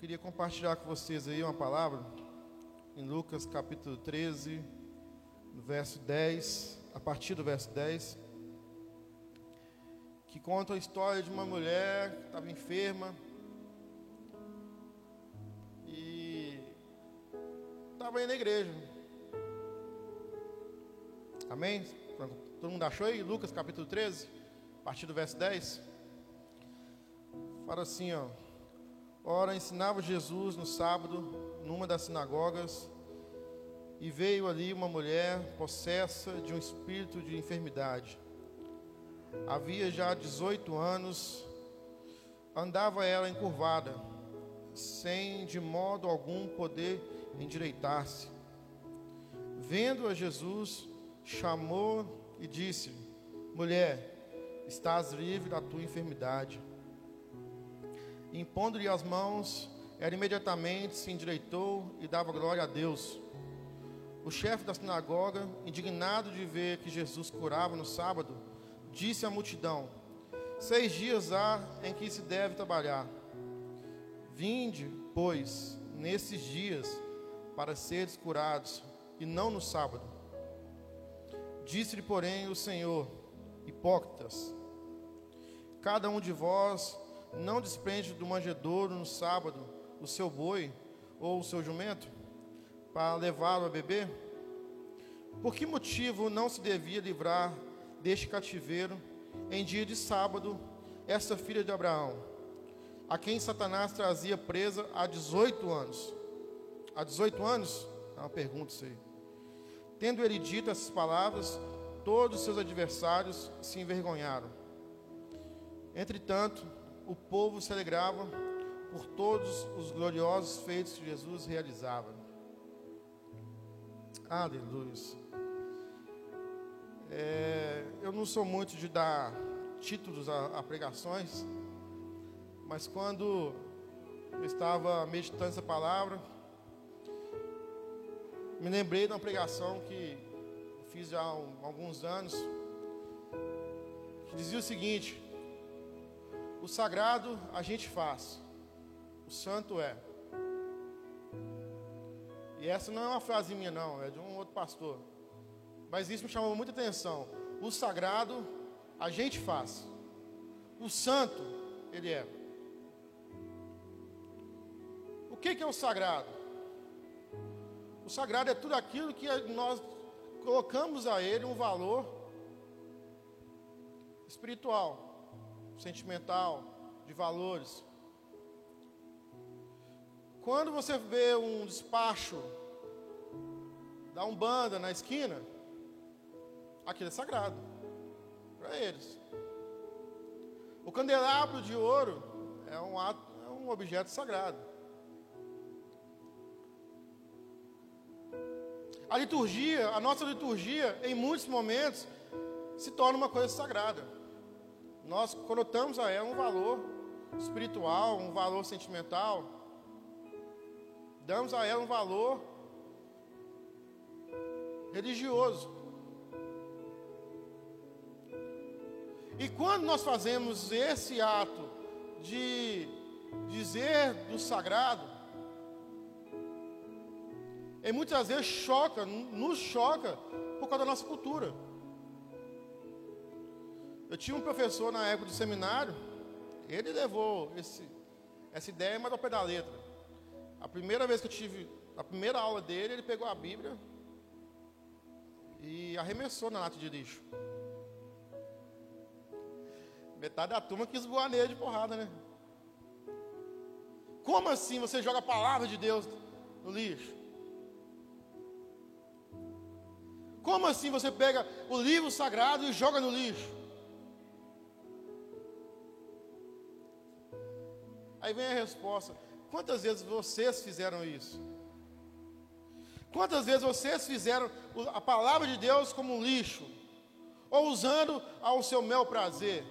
queria compartilhar com vocês aí uma palavra em Lucas capítulo 13, no verso 10, a partir do verso 10, que conta a história de uma mulher que estava enferma e estava aí na igreja. Amém? Todo mundo achou aí? Lucas capítulo 13, a partir do verso 10. Fala assim, ó. Ora, ensinava Jesus no sábado, numa das sinagogas, e veio ali uma mulher possessa de um espírito de enfermidade. Havia já 18 anos, andava ela encurvada, sem de modo algum poder endireitar-se. Vendo a Jesus, chamou e disse: Mulher, estás livre da tua enfermidade. Impondo-lhe as mãos, ela imediatamente se endireitou e dava glória a Deus. O chefe da sinagoga, indignado de ver que Jesus curava no sábado, disse à multidão: Seis dias há em que se deve trabalhar. Vinde, pois, nesses dias, para seres curados, e não no sábado. Disse-lhe, porém, o Senhor: Hipócritas, cada um de vós não desprende do manjedouro no sábado o seu boi ou o seu jumento para levá-lo a beber? Por que motivo não se devia livrar deste cativeiro em dia de sábado esta filha de Abraão, a quem Satanás trazia presa há 18 anos? Há 18 anos? É uma pergunta isso aí. Tendo ele dito essas palavras, todos os seus adversários se envergonharam. Entretanto, o povo se alegrava por todos os gloriosos feitos que Jesus realizava. Aleluia. É, eu não sou muito de dar títulos a, a pregações, mas quando eu estava meditando essa palavra, me lembrei de uma pregação que fiz há alguns anos, que dizia o seguinte: o sagrado a gente faz, o santo é. E essa não é uma frase minha, não, é de um outro pastor. Mas isso me chamou muita atenção. O sagrado a gente faz, o santo ele é. O que, que é o sagrado? O sagrado é tudo aquilo que nós colocamos a ele um valor espiritual sentimental, de valores. Quando você vê um despacho da Umbanda na esquina, aquilo é sagrado para eles. O candelabro de ouro é um, ato, é um objeto sagrado. A liturgia, a nossa liturgia, em muitos momentos, se torna uma coisa sagrada nós conotamos a ela um valor espiritual, um valor sentimental, damos a ela um valor religioso. E quando nós fazemos esse ato de dizer do sagrado, e muitas vezes choca, nos choca por causa da nossa cultura. Eu tinha um professor na época do seminário, ele levou esse, essa ideia, mas ao pé da letra. A primeira vez que eu tive, a primeira aula dele, ele pegou a Bíblia e arremessou na lata de lixo. Metade da turma quis voar nele de porrada, né? Como assim você joga a palavra de Deus no lixo? Como assim você pega o livro sagrado e joga no lixo? Aí vem a resposta: quantas vezes vocês fizeram isso? Quantas vezes vocês fizeram a palavra de Deus como um lixo? Ou usando ao seu mel prazer?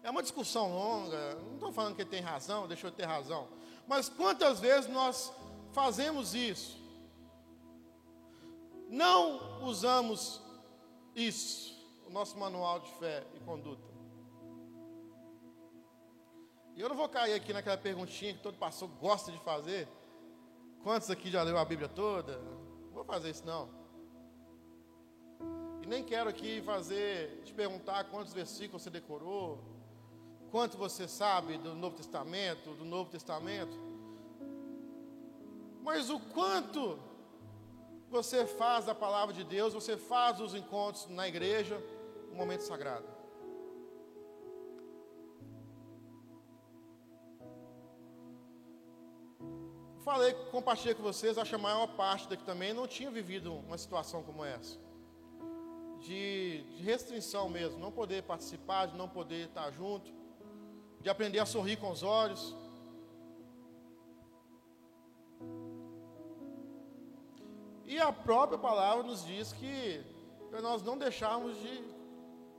É uma discussão longa, não estou falando que tem razão, deixou de ter razão. Mas quantas vezes nós fazemos isso? Não usamos isso, o nosso manual de fé e conduta. E eu não vou cair aqui naquela perguntinha que todo pastor gosta de fazer. Quantos aqui já leu a Bíblia toda? Não vou fazer isso não. E nem quero aqui fazer, te perguntar quantos versículos você decorou, quanto você sabe do Novo Testamento, do Novo Testamento. Mas o quanto você faz da palavra de Deus, você faz os encontros na igreja, um momento sagrado. Falei, compartilhei com vocês, acho que a maior parte daqui também não tinha vivido uma situação como essa. De, de, restrição mesmo, não poder participar, de não poder estar junto, de aprender a sorrir com os olhos. E a própria palavra nos diz que para nós não deixarmos de,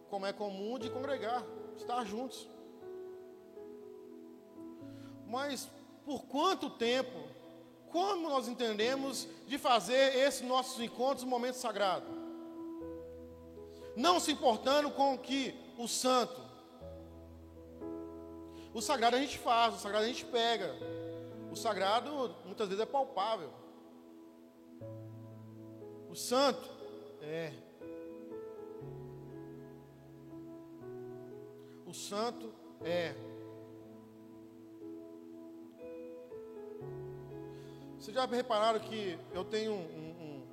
como é comum, de congregar, estar juntos. Mas por quanto tempo como nós entendemos de fazer esses nossos encontros um momento sagrado? Não se importando com o que o santo. O sagrado a gente faz, o sagrado a gente pega. O sagrado muitas vezes é palpável. O santo é. O santo é. Vocês já repararam que eu tenho um, um,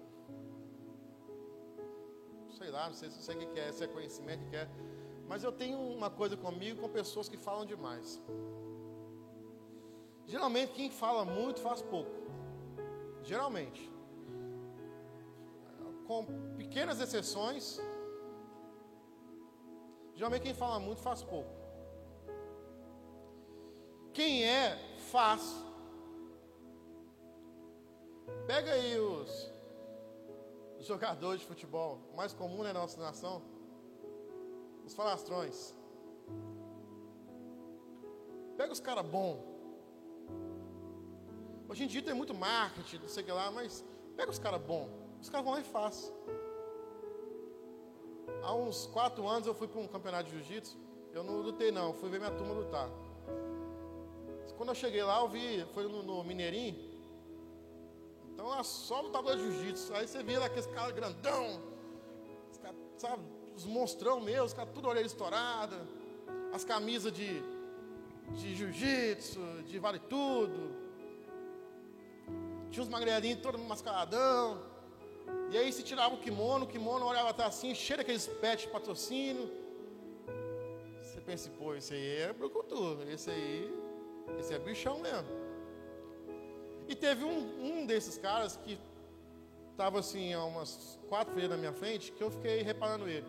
um sei lá, não sei, não sei o que é, se é conhecimento que é, mas eu tenho uma coisa comigo com pessoas que falam demais. Geralmente quem fala muito faz pouco. Geralmente. Com pequenas exceções, geralmente quem fala muito faz pouco. Quem é, faz. Pega aí os, jogadores de futebol, mais comum né, na nossa nação, os falastrões. Pega os caras bons. Hoje em dia tem muito marketing, não sei o que lá, mas pega os caras bons. Os caras vão lá e faz. Há uns quatro anos eu fui para um campeonato de jiu-jitsu. Eu não lutei não, fui ver minha turma lutar. Quando eu cheguei lá, eu vi, foi no, no Mineirinho, então é só lutador de jiu-jitsu. Aí você lá aqueles caras grandão, caras, sabe, os monstrão mesmo, os caras tudo orelha estourada, as camisas de, de jiu-jitsu, de vale tudo. Tinha uns magrelinhos todo mascaradão. E aí se tirava o kimono, o kimono olhava até assim, cheio daqueles pets de patrocínio. Você pensa, pô, esse aí é brucutu, esse aí, esse é bichão mesmo. E teve um, um desses caras que estava assim, a umas quatro fileiras na minha frente, que eu fiquei reparando ele.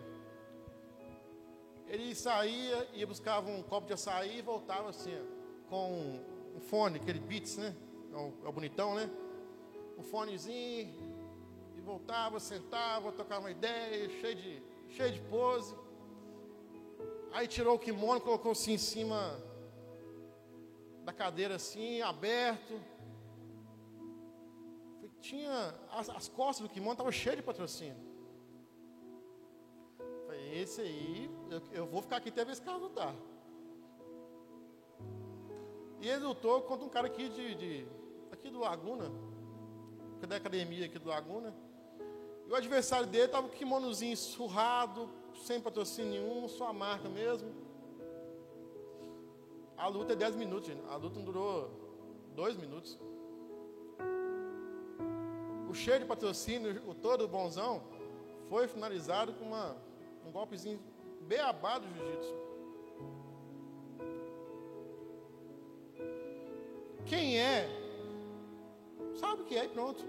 Ele saía, ia buscava um copo de açaí e voltava assim, com um fone, aquele Beats, né? É o, é o bonitão, né? Um fonezinho, e voltava, sentava, tocava uma ideia, cheio de, cheio de pose. Aí tirou o kimono, colocou assim em cima da cadeira assim, aberto tinha as, as costas do kimono estavam cheias de patrocínio. Falei, esse aí, eu, eu vou ficar aqui até ver esse cara lutar. E ele lutou contra um cara aqui de, de aqui do Laguna, é da academia aqui do Laguna. E o adversário dele estava com o kimonozinho surrado, sem patrocínio nenhum, só a marca mesmo. A luta é 10 minutos, gente. A luta não durou 2 minutos o cheio de patrocínio, o todo bonzão, foi finalizado com uma, um golpezinho beabá do jiu-jitsu. Quem é, sabe o que é e pronto.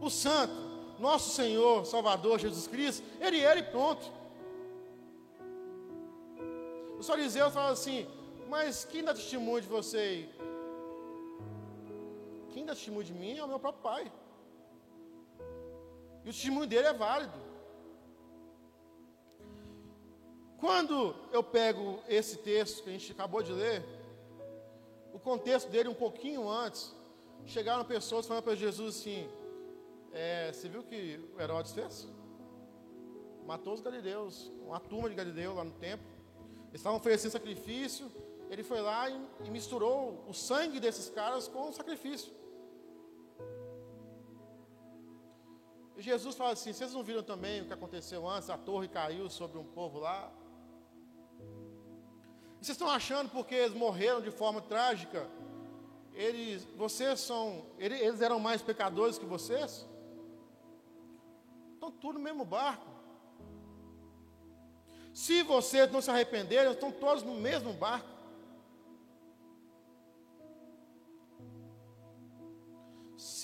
O santo, nosso Senhor, Salvador Jesus Cristo, ele era e pronto. Os fariseus falam assim, mas quem dá testemunho de você quem dá testemunho de mim é o meu próprio pai. E o testemunho dele é válido. Quando eu pego esse texto que a gente acabou de ler, o contexto dele um pouquinho antes, chegaram pessoas falando para Jesus assim: é, Você viu o que o Herodes fez? Matou os galileus, uma turma de Galileu lá no templo. Eles estavam oferecendo sacrifício ele foi lá e, e misturou o sangue desses caras com o sacrifício. E Jesus fala assim: vocês não viram também o que aconteceu antes? A torre caiu sobre um povo lá. E vocês estão achando porque eles morreram de forma trágica? Eles, vocês são, eles eram mais pecadores que vocês? Estão tudo no mesmo barco. Se vocês não se arrependerem, estão todos no mesmo barco.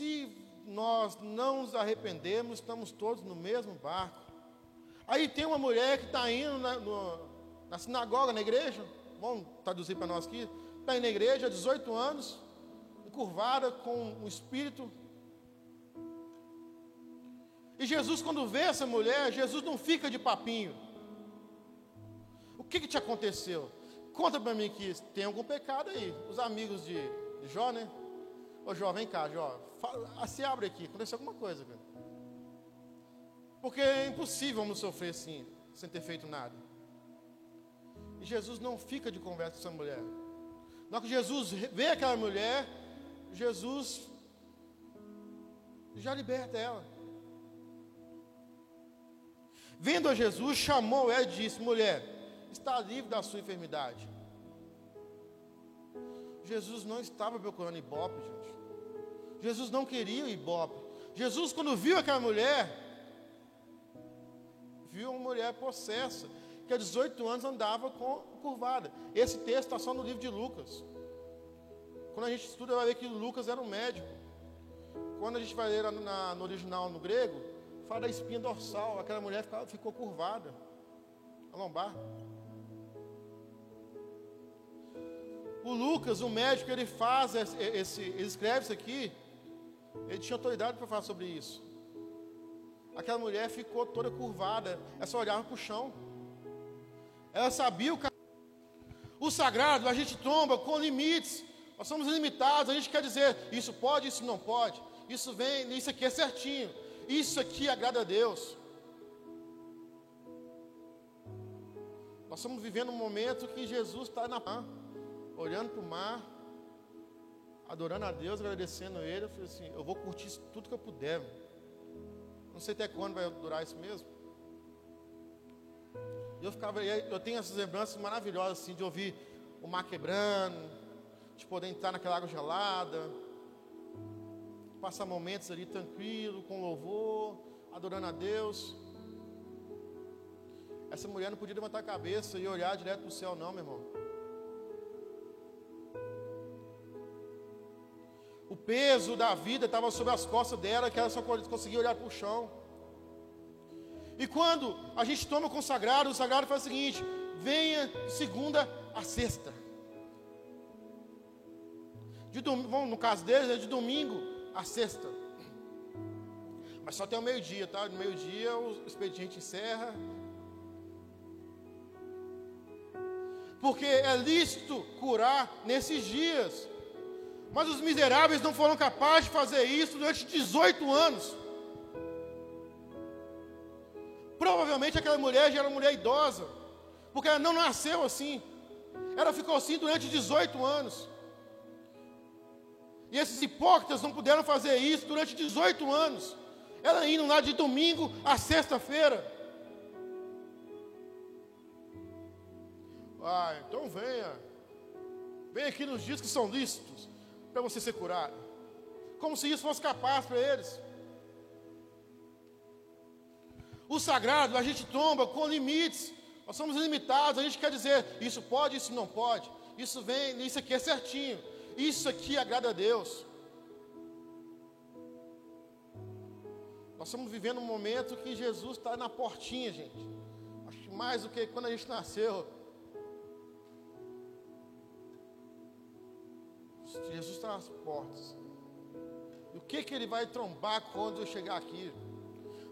Se nós não nos arrependemos, estamos todos no mesmo barco. Aí tem uma mulher que está indo na, no, na, sinagoga, na igreja, vamos traduzir para nós aqui, está indo na igreja há 18 anos, encurvada com o espírito. E Jesus, quando vê essa mulher, Jesus não fica de papinho. O que, que te aconteceu? Conta para mim que tem algum pecado aí. Os amigos de, de Jó, né? Ô Jó, vem cá, Jó. Ah, se abre aqui, aconteceu alguma coisa, cara. Porque é impossível vamos sofrer assim, sem ter feito nada. E Jesus não fica de conversa com essa mulher. Na hora que Jesus vê aquela mulher, Jesus já liberta ela. Vendo a Jesus, chamou ela e disse: Mulher, está livre da sua enfermidade. Jesus não estava procurando ibope, gente. Jesus não queria o ibope. Jesus, quando viu aquela mulher, viu uma mulher possessa, que há 18 anos andava com, curvada. Esse texto está só no livro de Lucas. Quando a gente estuda, vai ver que Lucas era um médico. Quando a gente vai ler na, no original, no grego, fala da espinha dorsal. Aquela mulher ficou, ficou curvada. A lombar. O Lucas, o médico, ele faz esse, esse ele escreve isso aqui ele tinha autoridade para falar sobre isso. Aquela mulher ficou toda curvada, ela só olhava para o chão. Ela sabia o. O sagrado, a gente tomba com limites. Nós somos limitados, a gente quer dizer, isso pode, isso não pode. Isso vem, isso aqui é certinho. Isso aqui agrada a Deus. Nós estamos vivendo um momento que Jesus está na olhando para o mar, adorando a Deus, agradecendo a Ele. Eu falei assim: eu vou curtir tudo que eu puder. Não sei até quando vai durar isso mesmo. E eu ficava, eu tenho essas lembranças maravilhosas assim de ouvir o mar quebrando, de poder entrar naquela água gelada, passar momentos ali tranquilo, com louvor, adorando a Deus. Essa mulher não podia levantar a cabeça e olhar direto para o céu, não, meu irmão. O peso da vida estava sobre as costas dela, que ela só conseguia olhar para o chão. E quando a gente toma o consagrado, o sagrado faz o seguinte: venha de segunda a sexta. De dom, no caso deles, é de domingo a sexta. Mas só tem o meio-dia, tá? No meio-dia o expediente encerra. Porque é lícito curar nesses dias. Mas os miseráveis não foram capazes de fazer isso durante 18 anos. Provavelmente aquela mulher já era uma mulher idosa, porque ela não nasceu assim. Ela ficou assim durante 18 anos. E esses hipócritas não puderam fazer isso durante 18 anos. Ela indo lá de domingo a sexta-feira. Ah, então venha. Venha aqui nos dias que são lícitos para você ser curado. Como se isso fosse capaz para eles. O sagrado a gente tomba com limites. Nós somos limitados. A gente quer dizer isso pode, isso não pode. Isso vem, isso aqui é certinho. Isso aqui agrada a Deus. Nós estamos vivendo um momento que Jesus está na portinha, gente. Acho que mais do que quando a gente nasceu. Jesus está nas portas. E o que, que ele vai trombar quando eu chegar aqui?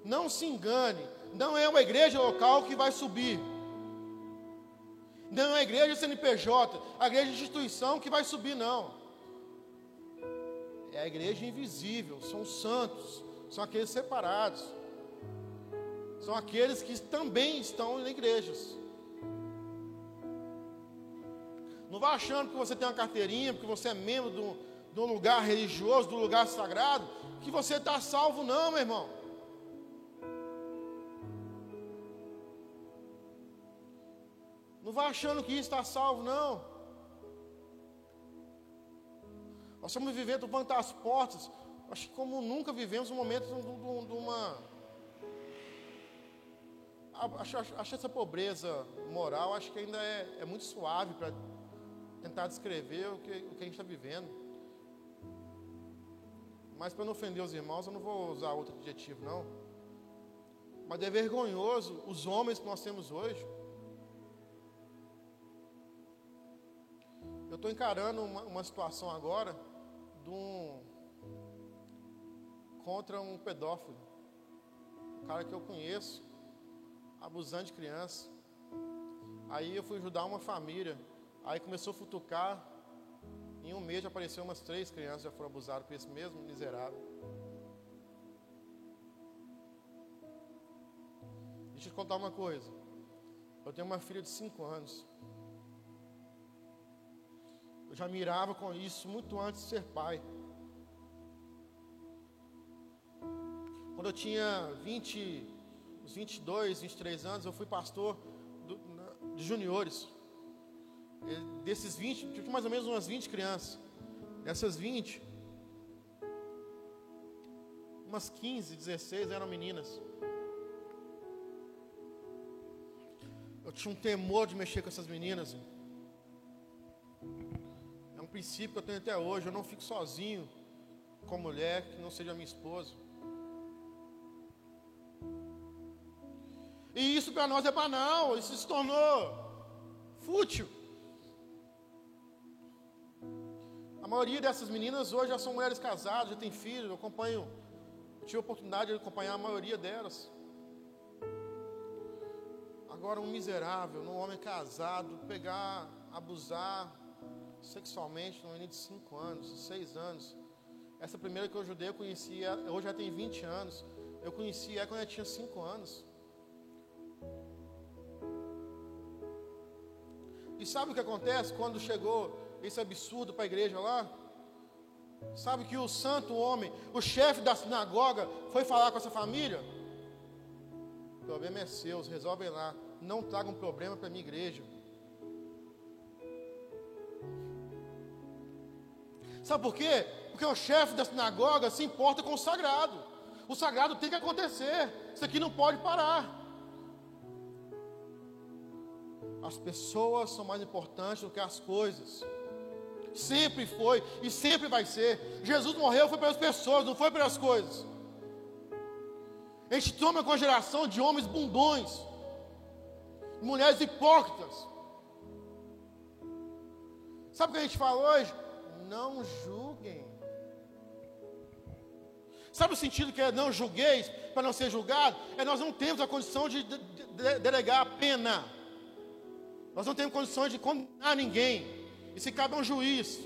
Não se engane, não é uma igreja local que vai subir. Não é a igreja CNPJ, a igreja instituição que vai subir, não. É a igreja invisível, são os santos, são aqueles separados. São aqueles que também estão em igrejas. Não vá achando que você tem uma carteirinha, porque você é membro de um, lugar religioso, do lugar sagrado, que você está salvo, não, meu irmão. Não vá achando que está salvo, não. Nós estamos vivendo quanto as portas, acho que como nunca vivemos um momento de, uma. Acho, acho, essa pobreza moral, acho que ainda é, é muito suave para tentar descrever o que, o que a gente está vivendo. Mas para não ofender os irmãos, eu não vou usar outro adjetivo, não. Mas é vergonhoso os homens que nós temos hoje. Eu estou encarando uma, uma situação agora de um, contra um pedófilo. Um cara que eu conheço, abusando de criança. Aí eu fui ajudar uma família. Aí começou a futucar. Em um mês já apareceu umas três crianças já foram abusadas por esse mesmo miserável. Deixa eu te contar uma coisa. Eu tenho uma filha de cinco anos. Eu já mirava com isso muito antes de ser pai. Quando eu tinha 20, uns 22, 23 anos, eu fui pastor do, na, de juniores. E desses 20, tinha mais ou menos umas 20 crianças. Dessas 20, umas 15, 16 eram meninas. Eu tinha um temor de mexer com essas meninas princípio que eu tenho até hoje. Eu não fico sozinho com mulher que não seja minha esposa. E isso para nós é banal, isso se tornou fútil. Maioria dessas meninas hoje já são mulheres casadas, já têm filhos, eu acompanho, eu tive a oportunidade de acompanhar a maioria delas. Agora um miserável, um homem casado, pegar, abusar, sexualmente no menino de 5 anos, 6 anos. Essa primeira que eu ajudei, eu conheci hoje já tem 20 anos. Eu conheci ela quando ela tinha 5 anos. E sabe o que acontece quando chegou esse absurdo para a igreja lá? Sabe que o santo homem, o chefe da sinagoga, foi falar com essa família? O problema é seu, resolvem lá. Não tragam problema para a minha igreja. Sabe por quê? Porque o chefe da sinagoga se importa com o sagrado. O sagrado tem que acontecer. Isso aqui não pode parar. As pessoas são mais importantes do que as coisas. Sempre foi e sempre vai ser. Jesus morreu foi pelas pessoas, não foi pelas coisas. A gente toma com a geração de homens bundões, mulheres hipócritas. Sabe o que a gente fala hoje? não julguem. Sabe o sentido que é não julgueis para não ser julgado? É nós não temos a condição de, de, de delegar a pena. Nós não temos condições de condenar ninguém. Isso cabe a um juiz.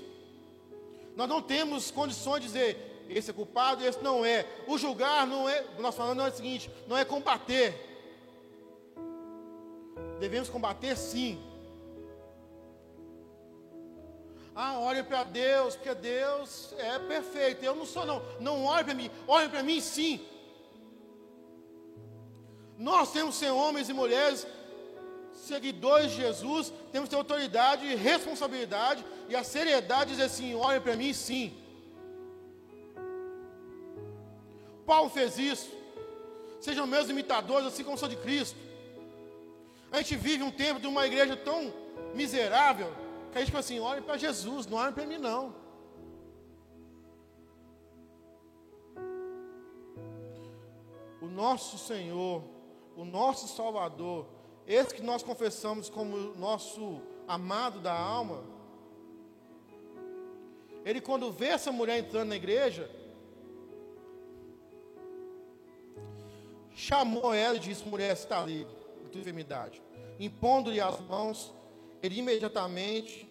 Nós não temos condições de dizer esse é culpado, esse não é. O julgar não é, nós falando não é o seguinte, não é combater. Devemos combater sim, ah, olhe para Deus, porque Deus é perfeito. Eu não sou, não. Não olhe para mim. Olhe para mim, sim. Nós temos ser homens e mulheres, seguidores de Jesus, temos que ter autoridade e responsabilidade e a seriedade de dizer assim: olhe para mim, sim. Paulo fez isso. Sejam meus imitadores, assim como sou de Cristo. A gente vive um tempo de uma igreja tão miserável que a gente fala assim: olhe para Jesus, não olhe para mim, não. O nosso Senhor, o nosso Salvador, esse que nós confessamos como nosso amado da alma, ele, quando vê essa mulher entrando na igreja, chamou ela e disse: Mulher, está livre da tua enfermidade. Impondo-lhe as mãos, ele imediatamente,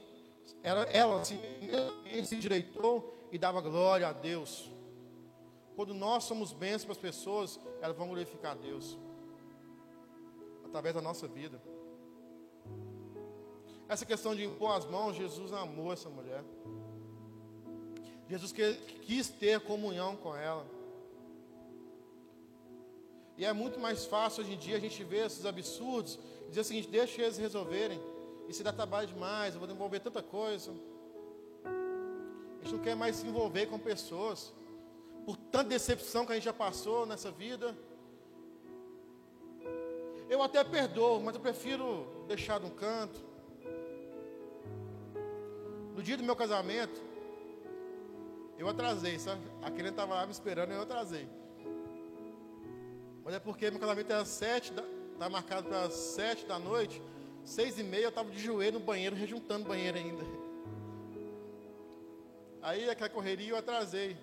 ela, ela se, se endireitou e dava glória a Deus. Quando nós somos bênçãos para as pessoas, elas vão glorificar a Deus através da nossa vida. Essa questão de impor as mãos, Jesus amou essa mulher. Jesus quis ter comunhão com ela. E é muito mais fácil hoje em dia a gente ver esses absurdos e dizer o seguinte: deixa eles resolverem. Isso dá trabalho demais, eu vou desenvolver tanta coisa. A gente não quer mais se envolver com pessoas. Por tanta decepção que a gente já passou nessa vida. Eu até perdoo, mas eu prefiro deixar de um canto. No dia do meu casamento, eu atrasei, sabe? Aquele estava lá me esperando e eu atrasei. Mas é porque meu casamento era sete, está marcado para sete da noite. Seis e meia eu estava de joelho no banheiro, rejuntando banheiro ainda. Aí aquela correria eu atrasei.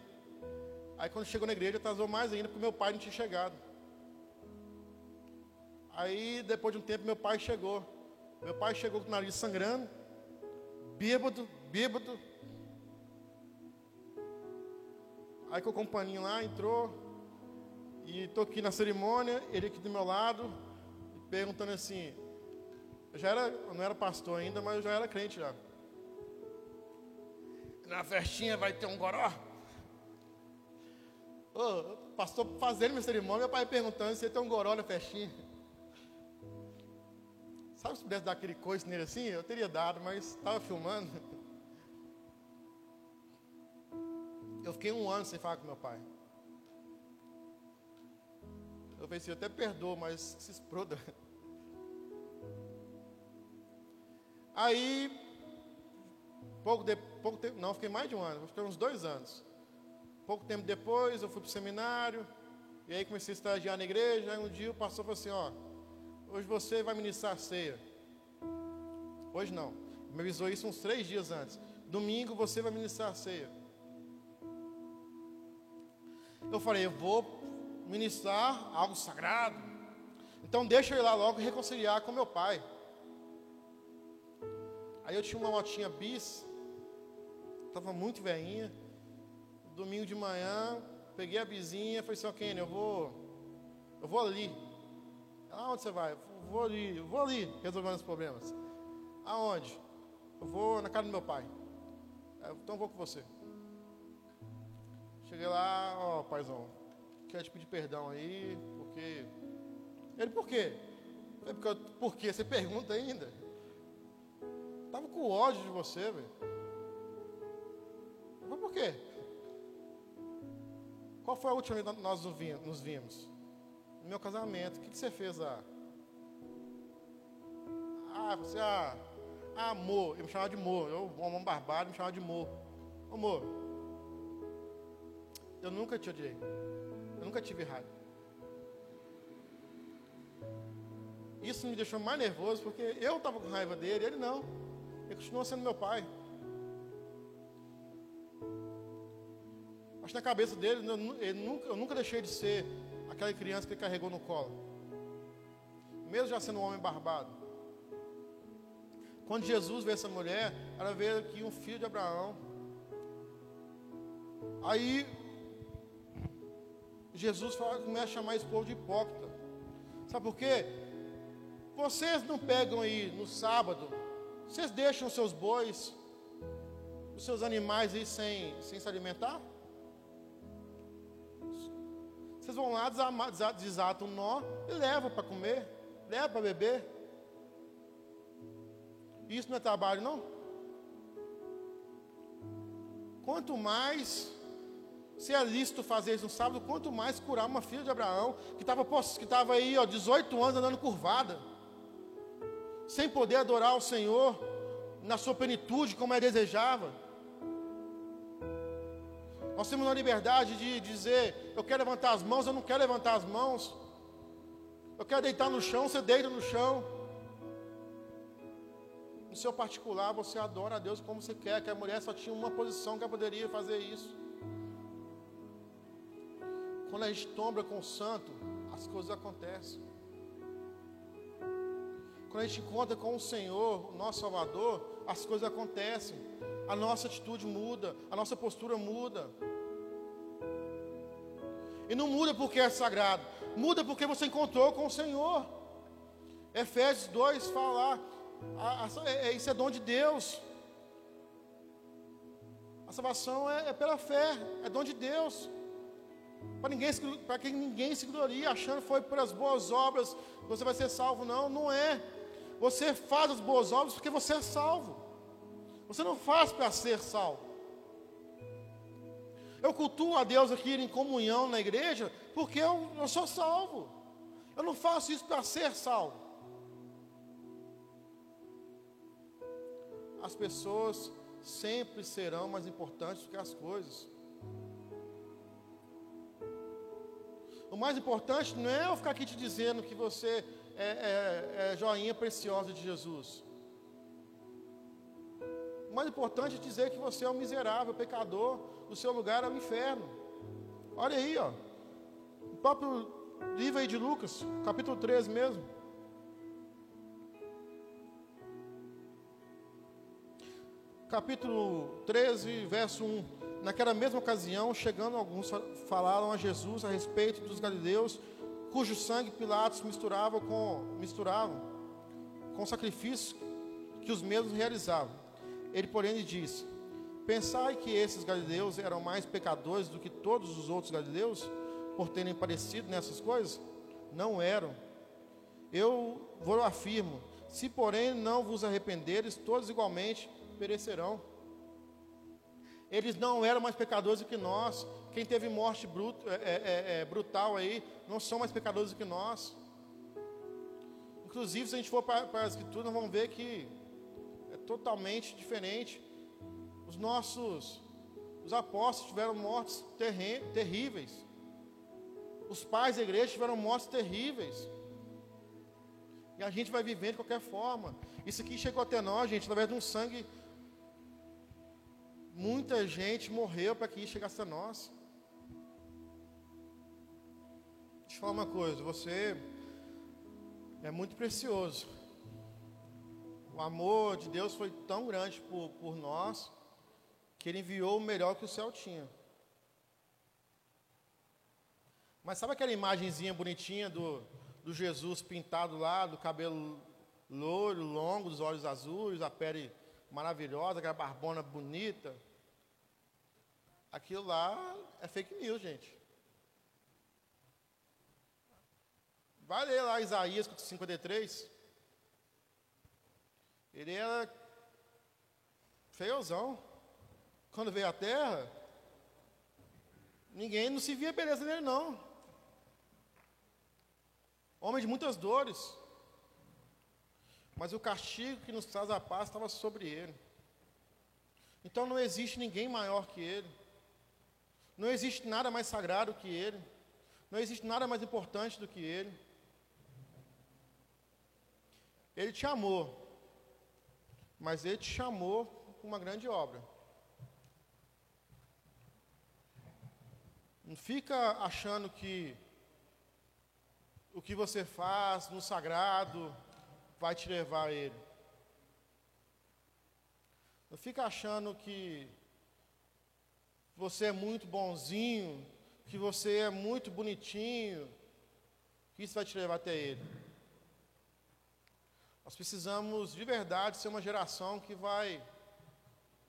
Aí quando chegou na igreja atrasou mais ainda, porque meu pai não tinha chegado. Aí depois de um tempo meu pai chegou. Meu pai chegou com o nariz sangrando, bêbado, bêbado. Aí com o companheiro lá entrou e estou aqui na cerimônia, ele aqui do meu lado, perguntando assim, eu já era, eu não era pastor ainda, mas eu já era crente já. Na festinha vai ter um goró? Ô, pastor fazendo minha cerimônia, meu pai perguntando se ia ter um goró na festinha. Sabe se pudesse dar aquele coice nele assim? Eu teria dado, mas estava filmando. Eu fiquei um ano sem falar com meu pai. Eu pensei, eu até perdoo, mas se exploda. Aí, pouco, de, pouco tempo, não, fiquei mais de um ano, fiquei uns dois anos. Pouco tempo depois, eu fui para o seminário, e aí comecei a estagiar na igreja. Aí um dia o pastor falou assim: Ó, hoje você vai ministrar a ceia. Hoje não, me avisou isso uns três dias antes. Domingo você vai ministrar a ceia. Eu falei: Eu vou ministrar algo sagrado. Então deixa eu ir lá logo reconciliar com meu pai. Aí eu tinha uma motinha bis, estava muito velhinha. Domingo de manhã, peguei a bizinha, falei assim, Kenny, eu vou, eu vou ali. Aonde você vai? Vou ali, vou ali, resolvendo os problemas. Aonde? Eu vou na casa do meu pai. Então eu vou com você. Cheguei lá, ó, oh, paizão, quero te pedir perdão aí, porque. Ele, por quê? É porque, por quê? Você pergunta ainda? Estava com ódio de você, velho. Mas por quê? Qual foi a última vez que nós nos vimos? No meu casamento. O que, você fez lá? Ah, você, ah, ah amor. Eu me chamava de amor. Eu, um homem barbado, me chamava de amor. Amor. Eu nunca te odiei. Eu nunca tive raiva. Isso me deixou mais nervoso porque eu estava com raiva dele, ele não. Ele continua sendo meu pai. Mas na cabeça dele, eu nunca, eu nunca deixei de ser aquela criança que ele carregou no colo. Mesmo já sendo um homem barbado. Quando Jesus vê essa mulher, ela vê aqui um filho de Abraão. Aí Jesus fala, começa a chamar esse povo de hipócrita. Sabe por quê? Vocês não pegam aí no sábado vocês deixam seus bois, os seus animais aí sem, sem se alimentar? Vocês vão lá, desatam um nó e levam para comer, levam para beber. Isso não é trabalho, não? Quanto mais se é lícito fazer isso no sábado, quanto mais curar uma filha de Abraão que estava que estava aí, ó, 18 anos andando curvada sem poder adorar o Senhor na sua plenitude como é desejava. Nós temos a liberdade de dizer: eu quero levantar as mãos, eu não quero levantar as mãos. Eu quero deitar no chão, você deita no chão. No seu particular, você adora a Deus como você quer, que a mulher só tinha uma posição que ela poderia fazer isso. Quando a gente tomba com o santo, as coisas acontecem. Quando a gente encontra com o Senhor, o nosso Salvador, as coisas acontecem. A nossa atitude muda, a nossa postura muda. E não muda porque é sagrado, muda porque você encontrou com o Senhor. Efésios 2 fala lá, é, isso é dom de Deus. A salvação é, é pela fé, é dom de Deus. Para ninguém, para que ninguém se glorie achando que foi pelas boas obras que você vai ser salvo. Não, não é. Você faz as boas obras porque você é salvo. Você não faz para ser salvo. Eu cultuo a Deus aqui em comunhão na igreja porque eu, eu sou salvo. Eu não faço isso para ser salvo. As pessoas sempre serão mais importantes do que as coisas. O mais importante não é eu ficar aqui te dizendo que você é, é, é joinha preciosa de Jesus. O mais importante é dizer que você é um miserável, pecador, o seu lugar é o inferno. Olha aí, ó. O próprio livro aí de Lucas, capítulo 13 mesmo. Capítulo 13, verso 1. Naquela mesma ocasião, chegando alguns, falaram a Jesus a respeito dos galileus, cujo sangue Pilatos misturava com, misturavam com sacrifícios que os mesmos realizavam. Ele, porém, lhe disse: Pensai que esses galileus eram mais pecadores do que todos os outros galileus, por terem parecido nessas coisas? Não eram. Eu vos afirmo: se, porém, não vos arrependeres, todos igualmente perecerão. Eles não eram mais pecadores do que nós. Quem teve morte bruto, é, é, é, é, brutal aí, não são mais pecadores do que nós. Inclusive, se a gente for para, para a Escritura, nós vamos ver que totalmente diferente. Os nossos, os apóstolos tiveram mortes terríveis. Os pais da igreja tiveram mortes terríveis. E a gente vai vivendo de qualquer forma. Isso aqui chegou até nós, gente, através de um sangue Muita gente morreu para que isso chegasse a nós. Deixa eu falar uma coisa, você é muito precioso. O amor de Deus foi tão grande por, por nós que Ele enviou o melhor que o céu tinha. Mas sabe aquela imagenzinha bonitinha do, do Jesus pintado lá, do cabelo loiro, longo, dos olhos azuis, a pele maravilhosa, aquela barbona bonita. Aquilo lá é fake news, gente. Vai ler lá Isaías 53. Ele era feiozão. Quando veio à terra, ninguém não se via beleza nele, não. Homem de muitas dores. Mas o castigo que nos traz a paz estava sobre ele. Então não existe ninguém maior que ele. Não existe nada mais sagrado que ele. Não existe nada mais importante do que ele. Ele te amou. Mas ele te chamou com uma grande obra. Não fica achando que o que você faz no sagrado vai te levar a Ele. Não fica achando que você é muito bonzinho, que você é muito bonitinho, que isso vai te levar até Ele. Nós precisamos de verdade ser uma geração que vai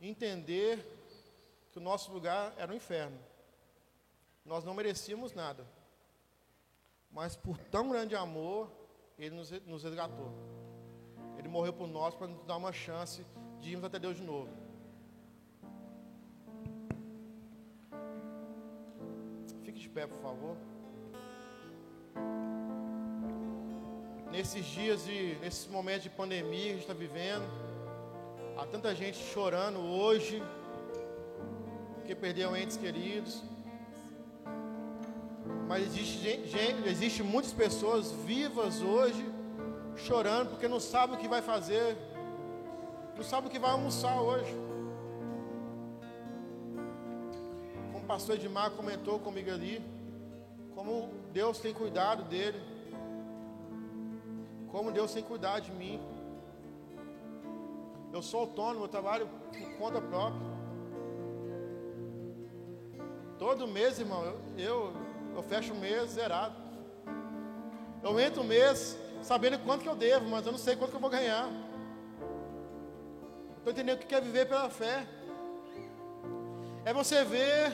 entender que o nosso lugar era o inferno. Nós não merecíamos nada, mas por tão grande amor, Ele nos, nos resgatou. Ele morreu por nós para nos dar uma chance de irmos até Deus de novo. Fique de pé, por favor. Nesses dias e nesses momentos de pandemia que a gente está vivendo, há tanta gente chorando hoje, que perdeu entes queridos. Mas existe, gente, existe muitas pessoas vivas hoje chorando porque não sabe o que vai fazer, não sabe o que vai almoçar hoje. Como o pastor Edmar comentou comigo ali, como Deus tem cuidado dele, como Deus tem cuidado de mim. Eu sou autônomo, eu trabalho por conta própria. Todo mês, irmão, eu, eu, eu fecho o mês zerado. Eu entro o mês sabendo quanto que eu devo, mas eu não sei quanto que eu vou ganhar. Estou entendendo que quer viver pela fé. É você ver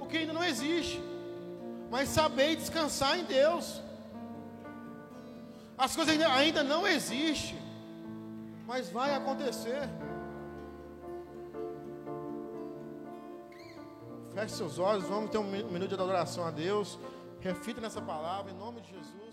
o que ainda não existe, mas saber descansar em Deus. As coisas ainda, não existem, mas vai acontecer. Feche seus olhos, vamos ter um minuto de adoração a Deus. Reflita nessa palavra, em nome de Jesus.